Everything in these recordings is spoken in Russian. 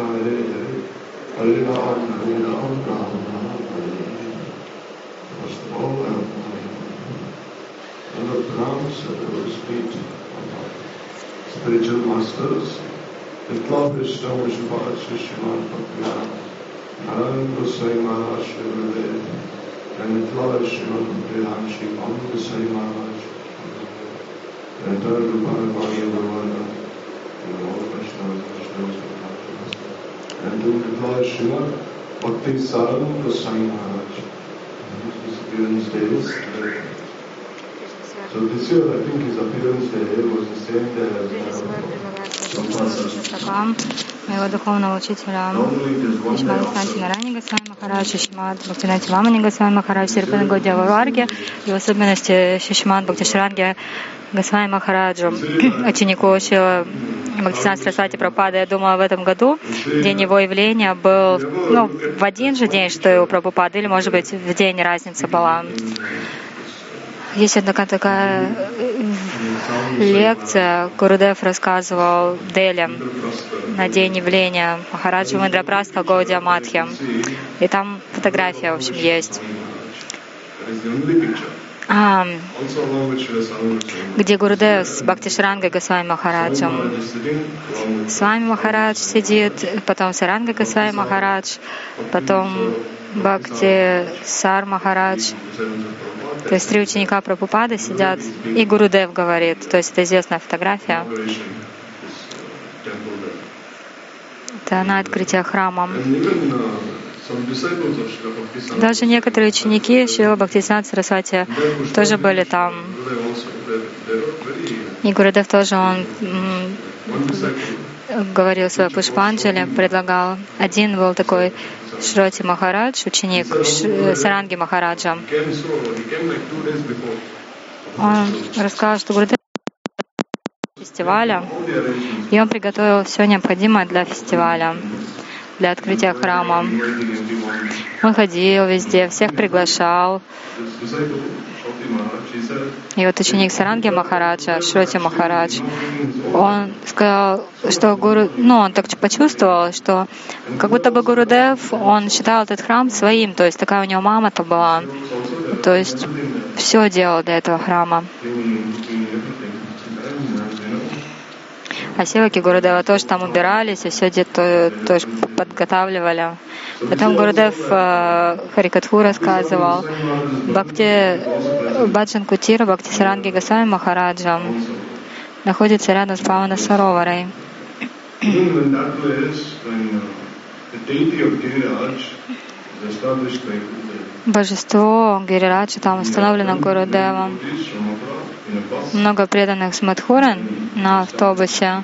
Hallelujah. Hallelujah. Hallelujah. Hallelujah. Was more than the masters, the club is now Vishwar Shishman Pakya, Narayan Gosai Maharaj and the club is Shivan Pakya, Shri Om Gosai Maharaj, and the third Rupan Bhagya Bhavana, and and to the club is Shriman Bhakti Saram Goswami Maharaj. His appearance days, so this year, I think his appearance day was the same day as Шакам, моего духовного учителя Шимад Санти Нарани Госвами Махарадж, Шимад Бхактинати Вамани Госвами Махарадж, Сирпана Годява Варги, и в особенности Шишмад Бхактишранги Госвами Махараджу, ученику Шила Бхактисана Сарасвати Прабхупада, я думала, в этом году день его явления был ну, в один же день, что и у Прабхупады, или, может быть, в день разница была. Есть одна такая лекция, Гурудев рассказывал Дели на день явления Махараджа Мандрапраста Гаудия Матхи. И там фотография, в общем, есть. А, где Гурудев с Бхактишрангой Госвами Махараджем. С вами Махарадж сидит, потом Саранга Госвами Махарадж, потом Бхакти Сар Махарадж. То есть три ученика Прабхупады сидят, и Гурудев говорит, то есть это известная фотография. Это на открытие храма. Даже некоторые ученики Шрила Бхактисана Сарасвати тоже были там. И Гурудев тоже, он говорил свой Пушпанджали, предлагал. Один был такой Шроти Махарадж, ученик Саранги Махараджа. Он рассказал, что Гурудев фестиваля, и он приготовил все необходимое для фестиваля для открытия храма. Он ходил везде, всех приглашал. И вот ученик Саранги Махараджа, Шроти Махарадж, он сказал, что Гуру, ну, он так почувствовал, что как будто бы Гурудев, он считал этот храм своим, то есть такая у него мама-то была, то есть все делал для этого храма. Севаки Гурудева тоже там убирались, и все где-то тоже подготавливали. Потом Гурудев э, Харикатху рассказывал, Бхакти Баджан Кутира, Бхакти Саранги Гасами Махараджа находится рядом с Павана Сароварой. Божество Гирираджа там установлено Гурудевом. Много преданных с Мадхуран на автобусе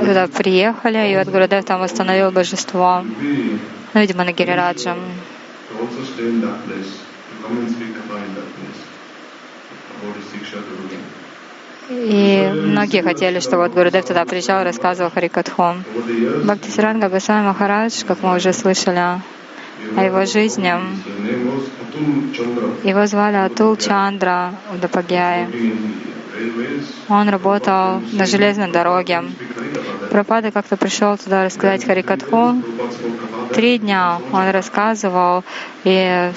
туда приехали, и вот Гурудев там установил божество, ну, видимо, на Гирираджа. И многие хотели, чтобы вот Гурудев туда приезжал и рассказывал Харикатху. Бхактисаранга Госвами Махарадж, как мы уже слышали о его жизни, его звали Атул Чандра Удапагьяи. Он работал на железной дороге. Пропада как-то пришел туда рассказать Харикатху. Три дня он рассказывал, и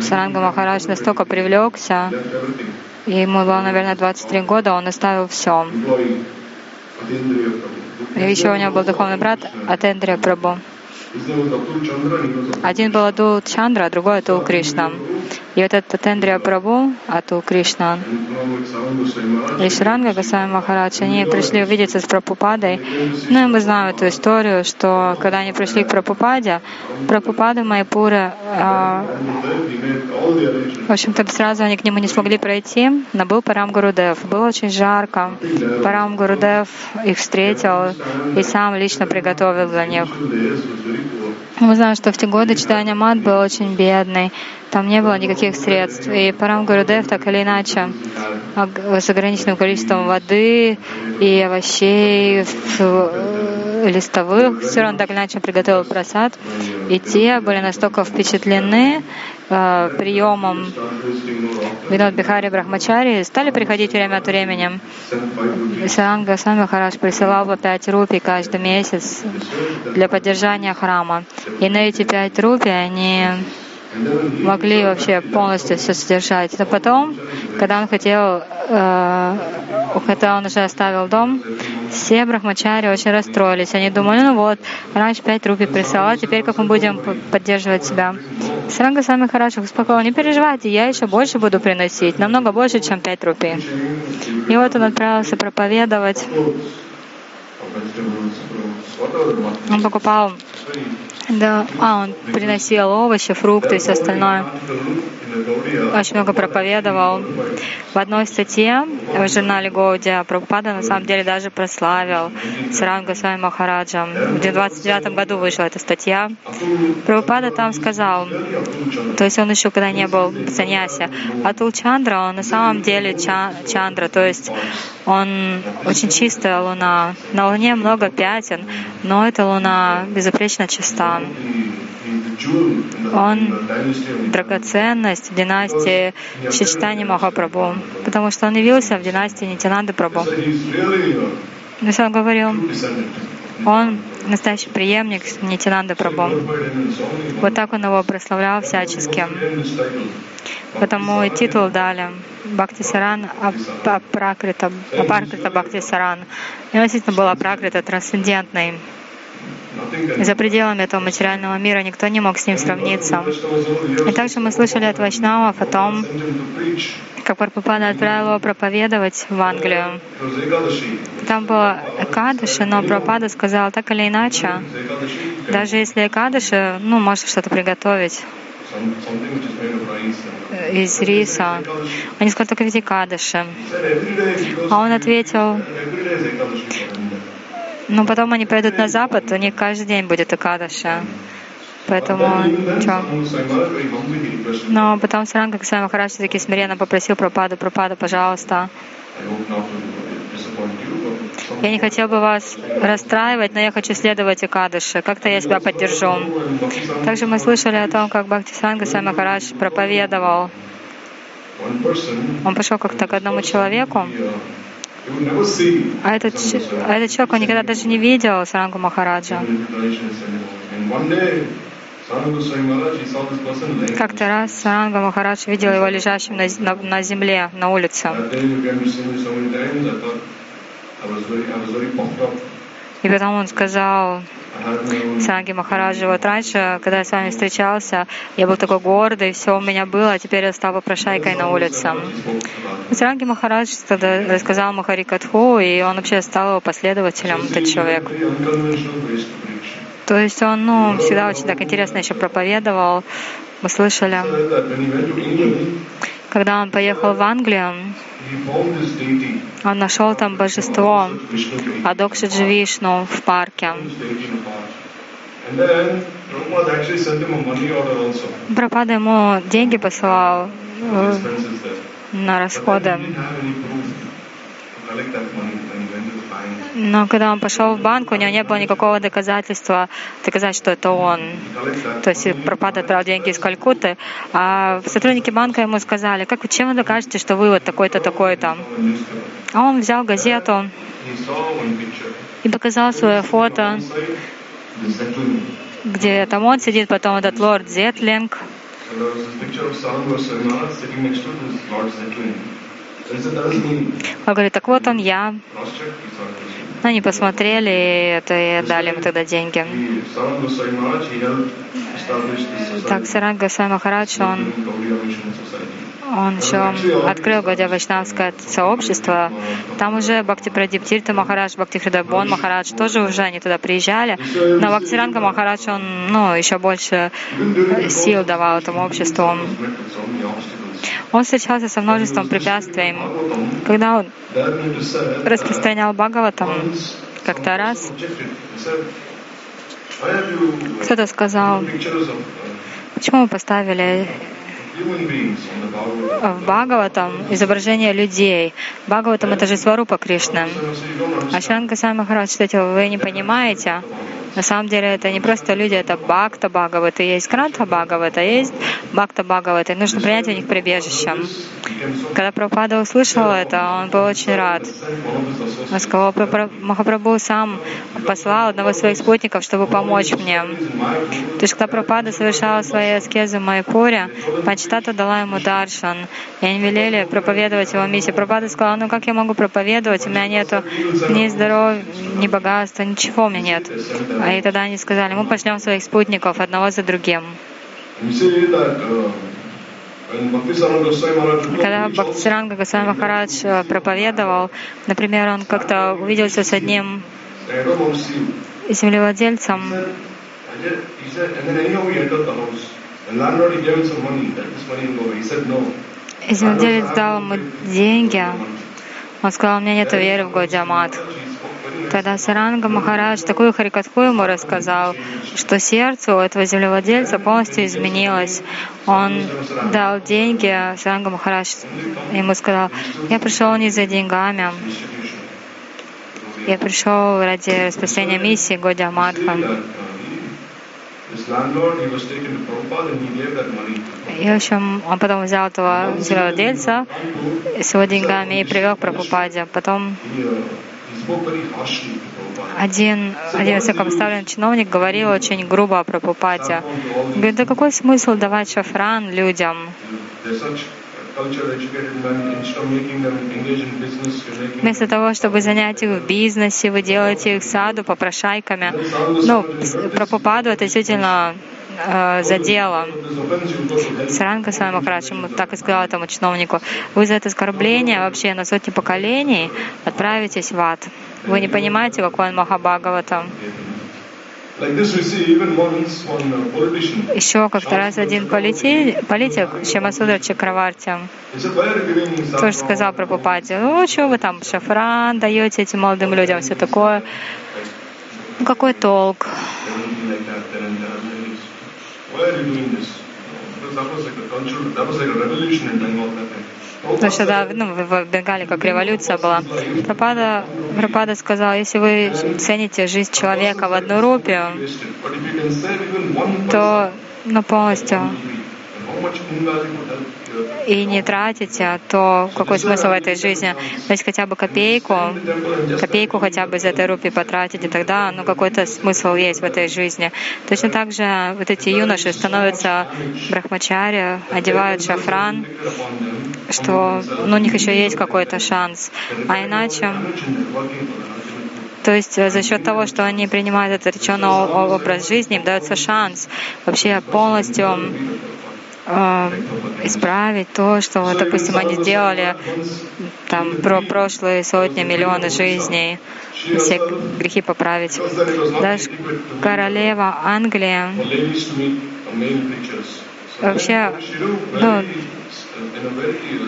Саранга Махарадж настолько привлекся, и ему было, наверное, 23 года, он оставил все. И еще у него был духовный брат Атендрия Прабhu. Один был Адул Чандра, а другой Адул Кришна. И вот этот Тендрия Прабу, Атул Кришна, и Шранга Госвами Махарадж, они пришли увидеться с Прабхупадой. Ну и мы знаем эту историю, что когда они пришли к Прабхупаде, Прабхупада Майпура, а, в общем-то, сразу они к нему не смогли пройти, но был Парам Гурудев. Было очень жарко. Парам Гурудев их встретил и сам лично приготовил для них. Мы знаем, что в те годы читание мат был очень бедный. Там не было никаких средств. И Парам Гурудев так или иначе с ограниченным количеством воды и овощей листовых, все равно так или иначе приготовил просад, и те были настолько впечатлены э, приемом Винод Бихари Брахмачари, стали приходить время от времени. Саранга Сами Махараш присылал по пять рупий каждый месяц для поддержания храма. И на эти пять рупий они могли вообще полностью все содержать. Но потом, когда он хотел, э, когда он уже оставил дом, все брахмачари очень расстроились. Они думали, ну вот, раньше пять рупий прислал, а теперь как мы будем поддерживать себя? Саранга сами хорошо успокоил, не переживайте, я еще больше буду приносить, намного больше, чем пять рупий. И вот он отправился проповедовать. Он покупал да, а он приносил овощи, фрукты и все остальное. Очень много проповедовал. В одной статье в журнале Гоудия Прабхупада на самом деле даже прославил Саранга Свами Махараджа. В 29 году вышла эта статья. Прабхупада там сказал, то есть он еще когда не был в саньясе, Атул Чандра, он на самом деле Чандра, то есть он очень чистая луна. На луне много пятен, но эта луна безупречно чиста. Он драгоценность династии Шичтани Махапрабху, потому что он явился в династии Нитянанды Прабху. Но он говорил, он настоящий преемник Нитянанды Прабху. Вот так он его прославлял всячески. Потому и титул дали Бхакти Саран Апракрита, Апракрита Бхакти Саран. И он действительно был Апракрита, трансцендентный. За пределами этого материального мира никто не мог с ним сравниться. И также мы слышали от Вайшнавов о том, как Парпапада отправил его проповедовать в Англию. Там было Экадыши, но Прабхупада сказал, так или иначе, даже если Экадыши, ну, может что-то приготовить из риса. Они сказали, только ведь Экадыши. А он ответил, но потом они пойдут на запад, у них каждый день будет Акадаша. Поэтому что? Но потом Саранга Касай Махарадж все-таки смиренно попросил Пропаду, Пропаду, пожалуйста. Я не хотел бы вас расстраивать, но я хочу следовать Акадыше. Как-то я себя поддержу. Также мы слышали о том, как Бхакти Санга Махарадж проповедовал. Он пошел как-то к одному человеку, а этот, а этот человек, он никогда даже не видел Сарангу Махараджа. Как-то раз Саранга Махарадж видел его лежащим на, на, на земле, на улице. И потом он сказал, Санги Махараджа, вот раньше, когда я с вами встречался, я был такой гордый, все у меня было, а теперь я стал попрошайкой на улице. Санги Махарадж тогда рассказал Махари Катху, и он вообще стал его последователем, этот человек. То есть он ну, всегда очень так интересно еще проповедовал. Мы слышали. Когда он поехал в Англию, он нашел там божество Адокшиджи Вишну в парке. Прабхада ему деньги посылал э, на расходы. Но когда он пошел в банк, у него не было никакого доказательства доказать, что это он. То есть пропад отправил деньги из Калькутты, а сотрудники банка ему сказали, как, чем вы докажете, что вы вот такой-то, такой-то. А он взял газету и показал свое фото, где там он сидит, потом этот лорд Зетлинг. Он говорит, так вот он я. Они посмотрели это и дали ему тогда деньги. Так, Саранга Госвами Махарадж, он, он еще открыл Гадя сообщество. Там уже Бхакти Прадип Тирта Махарадж, Бхакти Хридабон Махарадж тоже уже они туда приезжали. Но Бхактиранга Махарадж, он ну, еще больше сил давал этому обществу. Он встречался со множеством препятствий. Когда он распространял Бхагаватам, как-то раз кто-то сказал, почему вы поставили в Бхагаватам изображение людей. Бхагаватам — это же Сварупа Кришна. А Шранга Сами Махарадж, кстати, вы не понимаете, на самом деле это не просто люди, это Бхакта Бхагавата, есть Гранта Бхагавата, есть Бхакта Бхагавата, и нужно принять у них прибежище. Когда Прабхупада услышал это, он был очень рад. Он сказал, Махапрабху сам послал одного из своих спутников, чтобы помочь мне. То есть, когда Прабхупада совершал свои аскезы в Майпуре, Панчтата дала ему даршан, и они велели проповедовать его миссию. Прабхупада сказал, ну как я могу проповедовать, у меня нету ни здоровья, ни богатства, ничего у меня нет. А и тогда они сказали, мы пошлем своих спутников одного за другим. Когда Бхактисаранга Госвами Махарадж э, проповедовал, например, он как-то увиделся с одним землевладельцем, землевладелец дал ему деньги, он сказал, у меня нет веры в Годиамат. Тогда Саранга Махарадж такую харикатху ему рассказал, что сердце у этого землевладельца полностью изменилось. Он дал деньги, Саранга Махарадж ему сказал, я пришел не за деньгами, я пришел ради распространения миссии Годя Мадха. И, в общем, он потом взял этого землевладельца с его деньгами и привел к Прабхупаде. Потом один, один высокопоставленный чиновник говорил очень грубо о Прабхупаде. Говорит, да какой смысл давать шафран людям? Вместо того, чтобы занять их в бизнесе, вы делаете их саду попрошайками. Ну, Прабхупаду это действительно э, за делом. Саранга с вами Махарадж ему так и сказал этому чиновнику, вы за это оскорбление вообще на сотни поколений отправитесь в ад. Вы не понимаете, какой он Махабхагаватам. Еще как-то раз один политик, политик Шамасудра Чакраварти, тоже сказал про Пупати, ну что вы там шафран даете этим молодым людям, все такое. Ну какой толк? Потому что да, ну, в Бенгале как революция была. Пропада, Пропада сказал, если вы цените жизнь человека в одну рупию, то ну, полностью и не тратите, то какой смысл в этой жизни? То есть хотя бы копейку, копейку хотя бы из этой рупии потратить, и тогда ну, какой-то смысл есть в этой жизни. Точно так же вот эти юноши становятся брахмачари, одевают шафран, что ну, у них еще есть какой-то шанс. А иначе то есть э, за счет того, что они принимают этот реченный образ жизни, им дается шанс вообще полностью э, исправить то, что, допустим, они сделали там про прошлые сотни, миллионы жизней, все грехи поправить. Даже королева Англии вообще, ну,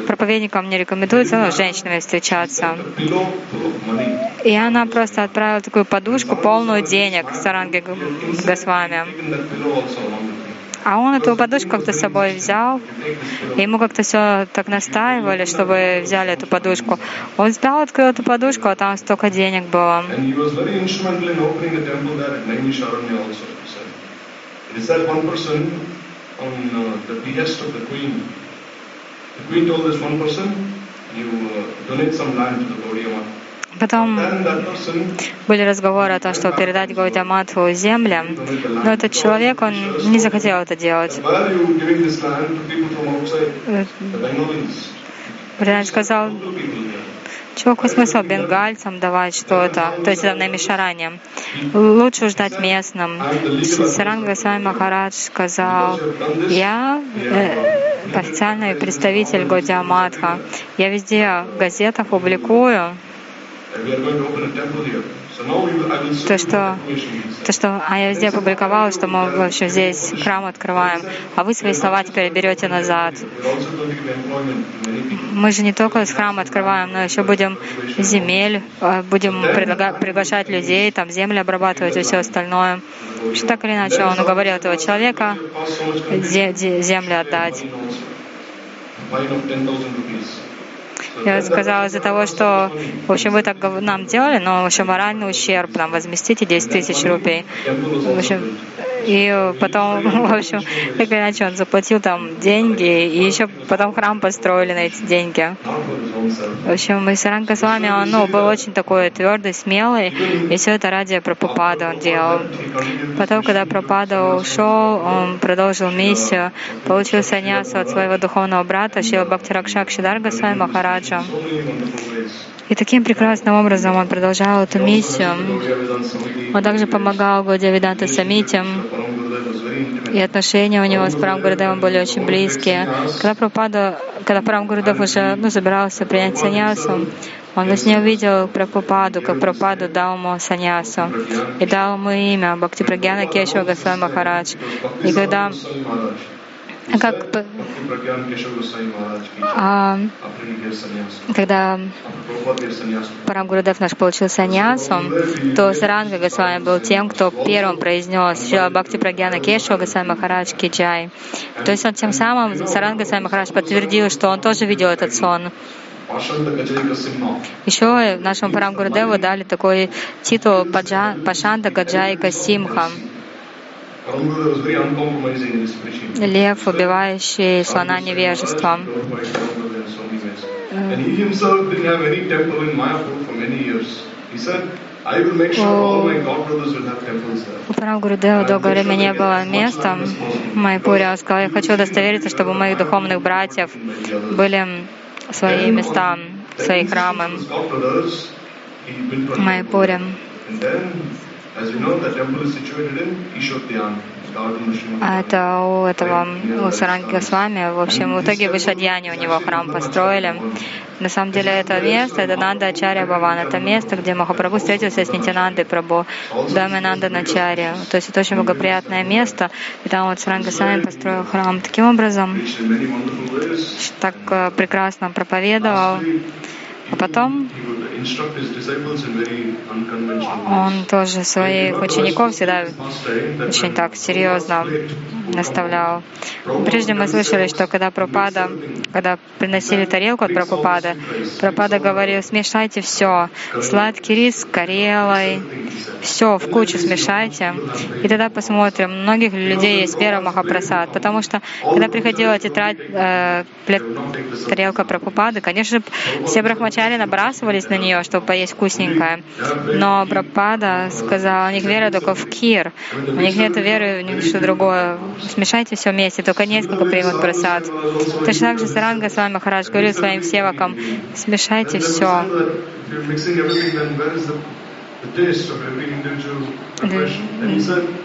проповедникам не рекомендуется ну, с женщинами встречаться. И она просто отправила такую подушку, полную денег Саранги Госвами. А он эту подушку как-то с собой взял, и ему как-то все так настаивали, чтобы взяли эту подушку. Он взял, открыл эту подушку, а там столько денег было. The queen uh, donate some land to the Gaudiyama Потом были разговоры о том, чтобы передать Гаудиаматху земли, но этот человек, он не захотел это делать. Вариант сказал, чего какой смысл бенгальцам давать что-то, то есть это намешарание. Лучше ждать местным. Саранга Сами Махарадж сказал, я э, официальный представитель Годиаматха, я везде в газетах публикую то, что, то, что а я везде опубликовала, что мы вообще здесь храм открываем, а вы свои слова теперь берете назад. Мы же не только с храма открываем, но еще будем земель, э, будем предлагать, приглашать людей, там земли обрабатывать и все остальное. Что так или иначе он уговорил этого человека земли отдать. Я сказала из-за того, что, в общем, вы так нам делали, но, в общем, моральный ущерб нам возместите 10 тысяч was В общем, и потом, в общем, так или иначе, он заплатил там деньги, и еще потом храм построили на эти деньги. В общем, Исаранга с вами, он ну, был очень такой твердый, смелый, и все это ради Прабхупады он делал. Потом, когда Прабхупада ушел, он продолжил миссию, получил саньясу от своего духовного брата Шила Бхактиракшак Шидарга Свами Махараджа. so ways. И таким прекрасным образом он продолжал эту миссию. Он также помогал was very intimate. и отношения у него с Парам Гурудевом были очень близкие. Когда Прабхупада, когда Парам Гурудев уже ну, собирался принять саньясу, он во сне увидел Прабхупаду, как Прабхупаду дал ему саньясу и дал ему имя Бхакти Прагьяна Кешава Госвами Махарадж. И когда. Как бы, а, когда After Prabhupada gave sannyas. Парам Гурудев наш получил саньясу, то Саранга Госвами был тем, кто первым произнес Шила Бхакти Прагьяна Кешва Госвами Махарадж Киджай. То есть он тем самым, Саранга Госвами Махарадж подтвердил, что он тоже видел этот сон. Еще нашему Парам Гурудеву дали такой титул Пашанда Гаджайка Симха, лев, убивающий слона невежеством. У Парам Гурудева долгое время не было места. Он сказал, я хочу удостовериться, чтобы у моих духовных братьев были свои места, свои храмы His А это у этого, у Саранги Госвами, в общем, в итоге в Ишадьяне у него храм построили. На самом деле это место, это Нанда Ачарья Баван, это место, где Махапрабху встретился с Нитянандой Прабhu, в доме Нанда Начари. То есть это очень благоприятное место, и там вот Саранги Госвами построил храм. Таким образом, так э, прекрасно проповедовал. А потом он тоже своих учеников всегда очень так серьезно наставлял. Прежде мы слышали, что когда Пропада, когда приносили тарелку от Прабхупады, Пропада говорил, смешайте все, сладкий рис с карелой, все в кучу смешайте, и тогда посмотрим. У многих людей есть вера Махапрасад, потому что когда приходила тетрадь, э, тарелка Прабхупады, конечно все брахмачари набрасывались на нее, чтобы поесть вкусненькое. Но Прабхупада сказал, у них вера только в кир, у них нет веры в ничто другое. Смешайте все вместе, только несколько примут просад. Точно так же Саранга с вами Махарадж говорил своим севакам, смешайте все.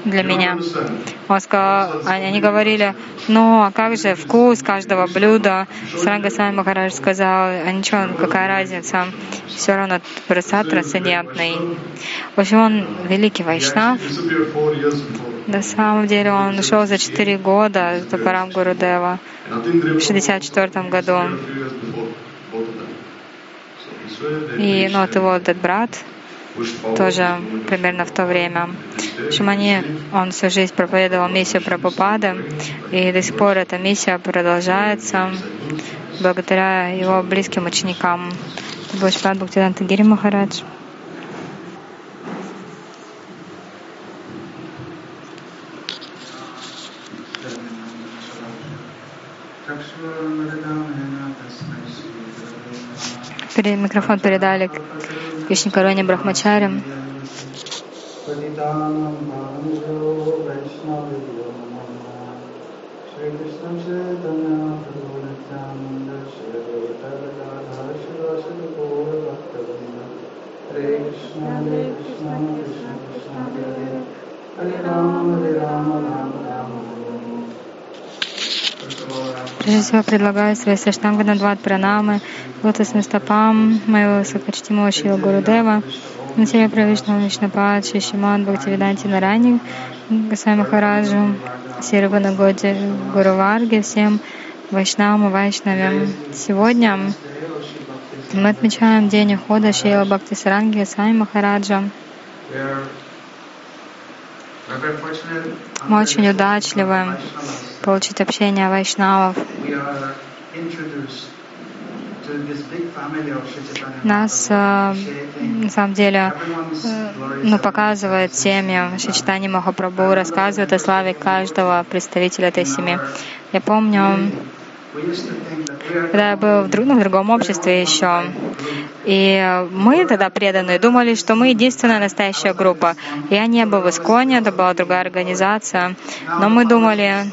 Для меня. Он сказал, они говорили, ну а как же вкус каждого блюда? Саранга с вами Махарадж сказал, а ничего, какая разница? Все равно просад трансцендентный. В общем, он великий вайшнав. На самом деле он ушел за четыре года до Парам Гурудева в 64 году. И ну, вот его этот брат. Тоже примерно в то время. Они, он всю жизнь проповедовал миссию Прабхупады, и до сих пор эта миссия продолжается благодаря его близким ученикам. Это был Шпад Бхактиданта Гири Махарадж. Пере- Микрофон передали к Вишникароне Прежде всего предлагаю свои Саштангадандват пранамы лотосным стопам моего высокочтимого Шила Гурудева, на тебе Правишну Вишнапад, Шишиман, Бхактивиданти Нарани, Госвами Махараджу, Сирвана Годи Гуру Варге, всем Вайшнавам и Вайшнавям. Сегодня мы отмечаем день ухода Шила Бхакти Саранги Госвами Махараджа. Мы очень удачливы получить общение вайшнавов. Нас, э, на самом деле, э, ну, показывает семьи Шичтани Махапрабху, рассказывает о славе каждого представителя этой семьи. Я помню, когда я был в, друг- ну, в другом обществе еще, и мы тогда преданные думали, что мы единственная настоящая группа. Я не был в Исконе, это была другая организация, но мы думали,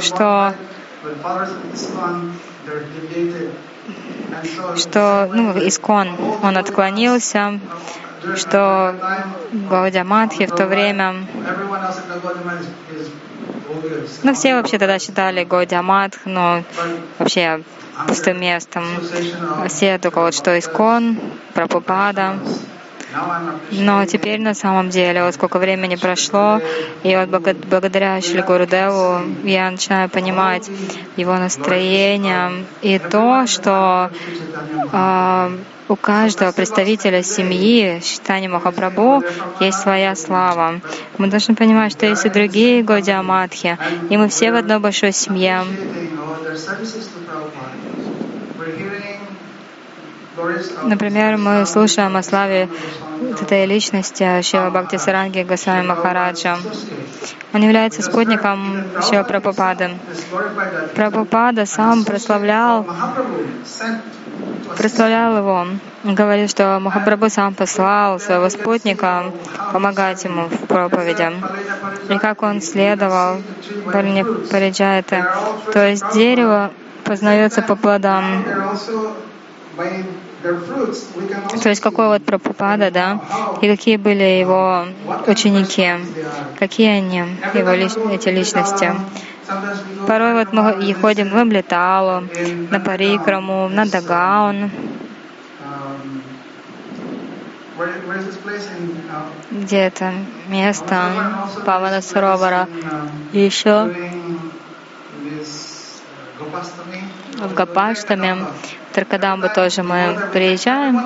что что ну, Искон, он отклонился, что Гаудия Мадхи в то время, ну все вообще тогда считали Гаудия Мадх, ну вообще пустым местом. Все только вот что Искон, Прабхупада. Но теперь на самом деле, вот сколько времени прошло, и вот благо- благодаря Шри Гурудеву я начинаю понимать его настроение и то, что а, у каждого представителя семьи Шитани Махапрабху есть своя слава. Мы должны понимать, что есть и другие Годия Мадхи, и мы все в одной большой семье. Например, мы слушаем о славе этой личности Шива Бхакти Саранги Госвами Махараджа. Он является спутником Шива Прабхупады. Прабхупада сам прославлял, прославлял его. Говорит, что Махапрабху сам послал своего спутника помогать ему в проповеди. И как он следовал Парни Париджайты. То есть дерево познается по плодам. То есть какой вот Прабхупада, да, и какие были его ученики, какие они, его лич, эти личности. Порой вот мы и ходим в Амлиталу, на Парикраму, на Дагаун, где это место? Павана Саровара. И еще в Гапаштаме, Таркадамбу тоже мы приезжаем.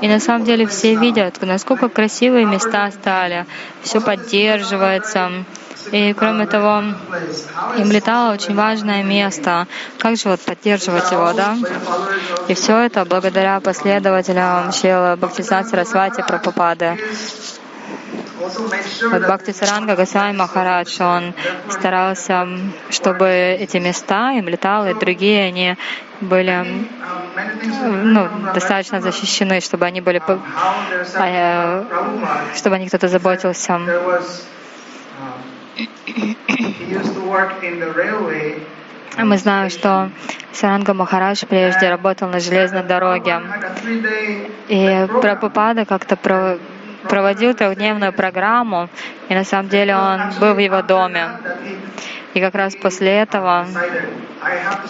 И на самом деле все видят, насколько красивые места стали, все поддерживается. И кроме того, им летало очень важное место. Как же вот поддерживать его, да? И все это благодаря последователям Шила Бхактисат Сарасвати Прабхупады. Вот Бхакти Саранга Госвами Махарадж, он старался, чтобы эти места, им летал, и другие, они были ну, достаточно защищены, чтобы они были, а, э, чтобы о них кто-то заботился. Мы знаем, что Саранга Махарадж прежде работал на железной дороге. И Прабхупада как-то про- проводил трехдневную программу, и на самом деле он был в его доме. И как раз после этого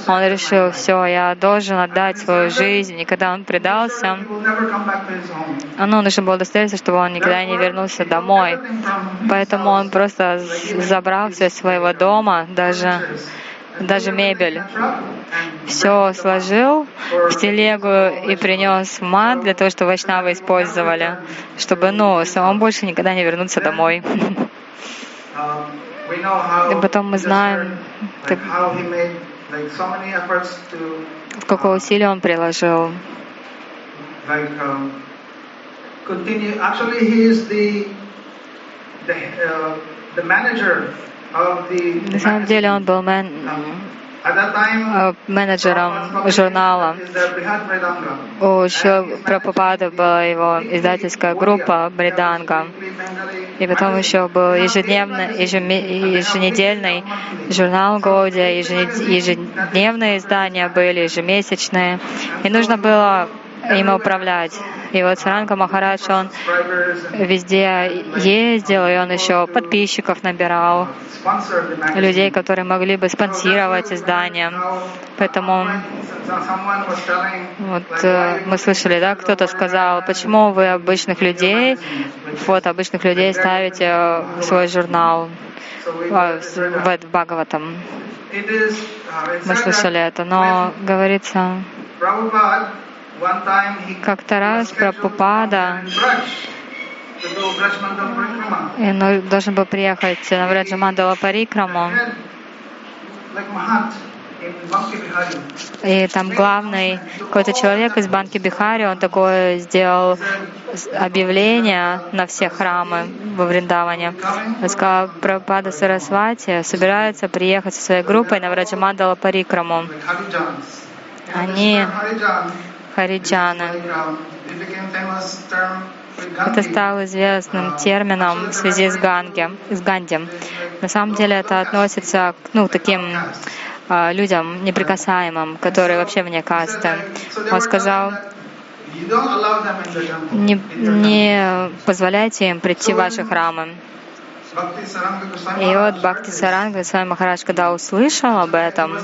он решил, все, я должен отдать свою жизнь. И когда он предался, ну, нужно было удостовериться, чтобы он никогда не вернулся домой. Поэтому он просто забрал все из своего дома, даже даже мебель. Все сложил в телегу и принес в мат для того, чтобы вайшнавы использовали, чтобы, ну, самому больше никогда не вернуться домой. И потом мы знаем, так, сколько усилий он приложил. Actually, he is the the uh, the manager. На самом деле он был мен- э, менеджером журнала. У еще Прабхупады была его издательская группа Бриданга. И потом еще был ежедневный, еженедельный журнал Гоудия, ежедневные издания были, ежемесячные. И нужно было им управлять. И вот Саранга Махарадж, он везде ездил, и он еще подписчиков набирал, людей, которые могли бы спонсировать издание. Поэтому вот э, мы слышали, да, кто-то сказал, почему вы обычных людей, фото обычных людей ставите в свой журнал в Бхагаватам. Мы слышали это, но говорится, как-то раз Прабхупада и, ну, должен был приехать на Враджа Мандала Парикраму, И там главный какой-то человек из Банки Бихари, он такое сделал объявление на все храмы во Вриндаване. Он сказал, Прабхупада Сарасвати собирается приехать со своей группой на Враджамандала Парикраму. Они хариджаны. Это стало известным термином в связи с Ганги, с Ганди. На самом деле это относится к ну, таким э, людям неприкасаемым, которые вообще вне касты. Он сказал, не, не позволяйте им прийти в ваши храмы. И вот Бхакти Саранга Госвами Махарадж, когда услышал об этом,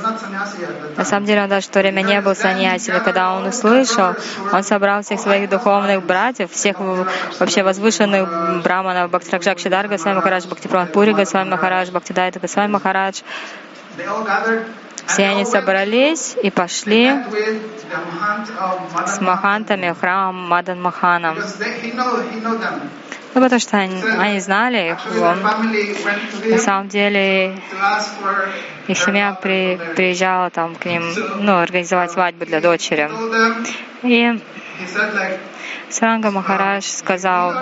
на самом деле он даже в то время не был саньяси, но когда он услышал, он собрал всех своих духовных братьев, всех вообще возвышенных браманов, Бхакти Ракшак Шидар Госвами Махарадж, Бхакти Пури Госвами Махарадж, Бхакти Дайта Госвами Махарадж, все они собрались и пошли с махантами в храм Мадан Маханом. Ну, потому что они, они знали их. Он, на самом деле их семья при, приезжала там к ним, ну, организовать свадьбу для дочери. И Саранга Махарадж сказал,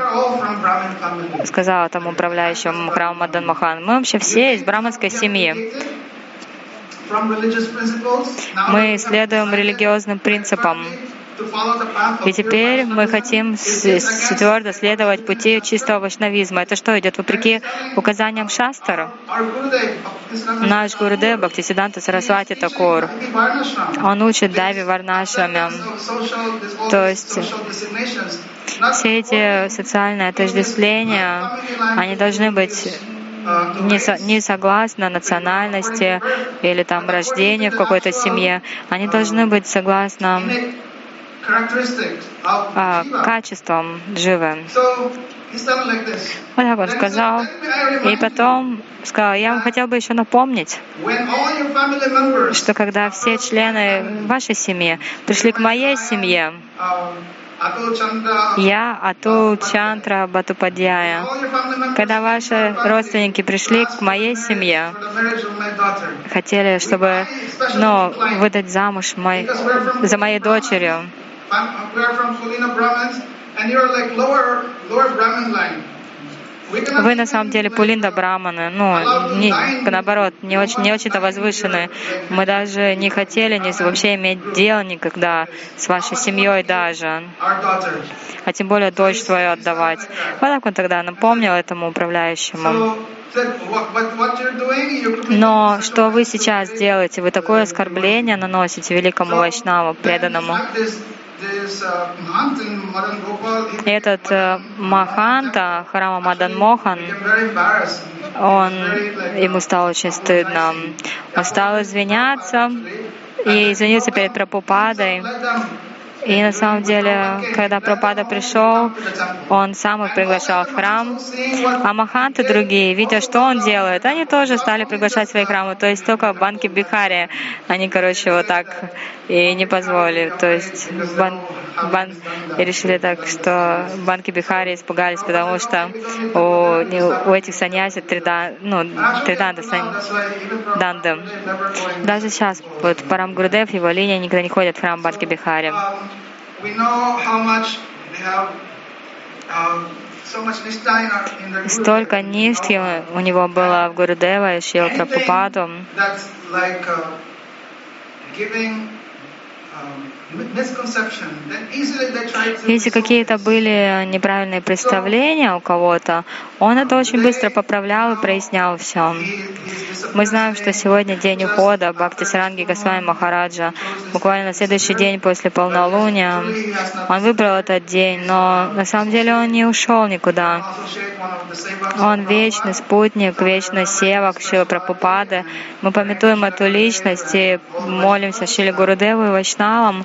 сказал тому управляющему храму Мадан Махан, мы вообще все из браманской семьи. Мы следуем религиозным принципам. И теперь мы хотим твердо следовать пути чистого вайшнавизма. Это что, идет вопреки указаниям Шастара? Наш Гурудев Бхактисиданта Сарасвати Такур, он учит Дави Варнашами. То есть все эти социальные отождествления, они должны быть не, со, не согласно национальности или там рождению в какой-то семье. Они должны быть согласно а, качеством живым. Вот так он сказал. И потом сказал, я вам хотел бы еще напомнить, что когда все члены вашей семьи пришли к моей семье, я Атул Чандра Батупадьяя. Когда ваши родственники пришли к моей семье, хотели, чтобы ну, выдать замуж мой, за моей дочерью, вы на самом деле Пулинда Браманы, ну, не, наоборот, не очень, не очень-то возвышенные. Мы даже не хотели не, вообще иметь дело никогда с вашей семьей даже, а тем более дочь свою отдавать. Вот так он тогда напомнил этому управляющему. Но что вы сейчас делаете? Вы такое оскорбление наносите великому Вайшнаву, преданному. Этот э, Маханта, храма Мадан Мохан, он, ему стало очень стыдно. Он стал извиняться и извинился перед Прабхупадой. И на самом деле, когда Пропада пришел, он сам их приглашал в храм, а маханты другие, видя, что он делает, они тоже стали приглашать в свои храмы. То есть только в банке Бихари они, короче, вот так и не позволили. То есть бан, бан, и решили так, что банки Бихари испугались, потому что у, у этих саньяси трида, ну, триданда, данды. Даже сейчас, вот Парам Гурдев, его линия никогда не ходят в храм банки Бихари. Столько ништхи у него было в Гурудева и Шила Прабхупаду. Если какие-то были неправильные представления у кого-то, он это очень быстро поправлял и прояснял все. Мы знаем, что сегодня день ухода Бхакти Саранги Госвами Махараджа. Буквально на следующий день после полнолуния он выбрал этот день, но на самом деле он не ушел никуда. Он вечный спутник, вечный севак Шила Прабхупады. Мы пометуем эту личность и молимся Шили Гурудеву и Вайшнавам,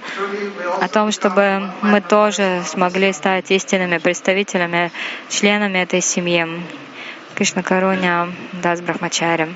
о том, чтобы мы тоже смогли стать истинными представителями, членами этой семьи. Кришна Каруня Дас Брахмачарем.